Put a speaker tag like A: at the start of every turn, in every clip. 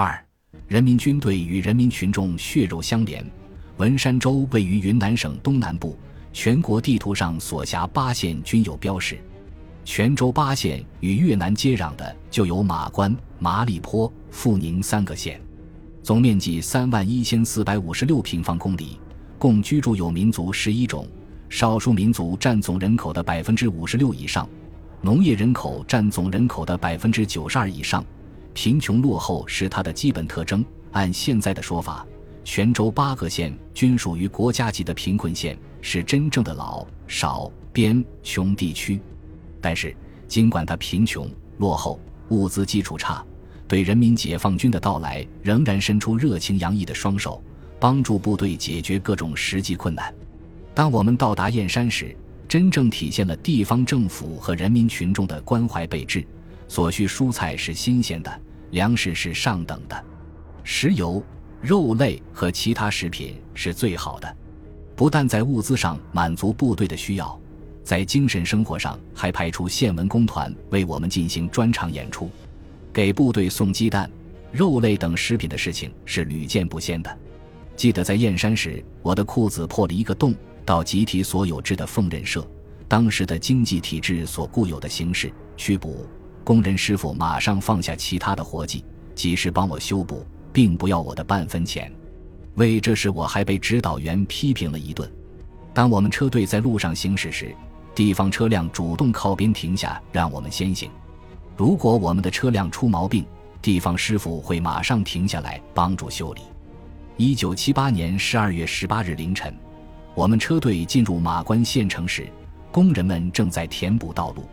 A: 二、人民军队与人民群众血肉相连。文山州位于云南省东南部，全国地图上所辖八县均有标识。泉州八县与越南接壤的就有马关、麻栗坡、富宁三个县，总面积三万一千四百五十六平方公里，共居住有民族十一种，少数民族占总人口的百分之五十六以上，农业人口占总人口的百分之九十二以上，贫穷落后是它的基本特征。按现在的说法，泉州八个县均属于国家级的贫困县，是真正的老少边穷地区。但是，尽管他贫穷落后、物资基础差，对人民解放军的到来仍然伸出热情洋溢的双手，帮助部队解决各种实际困难。当我们到达燕山时，真正体现了地方政府和人民群众的关怀备至。所需蔬菜是新鲜的，粮食是上等的，石油、肉类和其他食品是最好的。不但在物资上满足部队的需要。在精神生活上，还派出县文工团为我们进行专场演出，给部队送鸡蛋、肉类等食品的事情是屡见不鲜的。记得在燕山时，我的裤子破了一个洞，到集体所有制的缝纫社，当时的经济体制所固有的形式去补，工人师傅马上放下其他的活计，及时帮我修补，并不要我的半分钱。为这事，我还被指导员批评了一顿。当我们车队在路上行驶时，地方车辆主动靠边停下，让我们先行。如果我们的车辆出毛病，地方师傅会马上停下来帮助修理。一九七八年十二月十八日凌晨，我们车队进入马关县城时，工人们正在填补道路。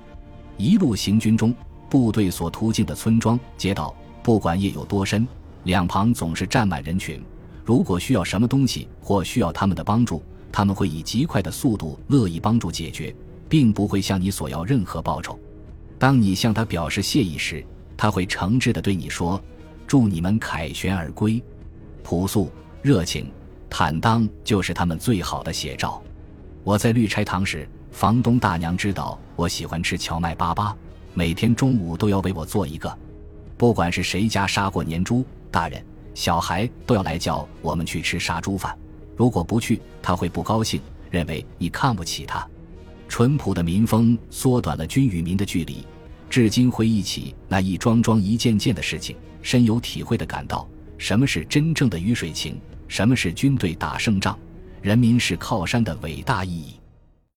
A: 一路行军中，部队所途经的村庄、街道，不管夜有多深，两旁总是站满人群。如果需要什么东西或需要他们的帮助，他们会以极快的速度乐意帮助解决。并不会向你索要任何报酬。当你向他表示谢意时，他会诚挚地对你说：“祝你们凯旋而归。”朴素、热情、坦荡就是他们最好的写照。我在绿柴堂时，房东大娘知道我喜欢吃荞麦粑粑，每天中午都要为我做一个。不管是谁家杀过年猪，大人、小孩都要来叫我们去吃杀猪饭。如果不去，他会不高兴，认为你看不起他。淳朴的民风缩短了军与民的距离，至今回忆起那一桩桩一件件的事情，深有体会地感到什么是真正的鱼水情，什么是军队打胜仗，人民是靠山的伟大意义。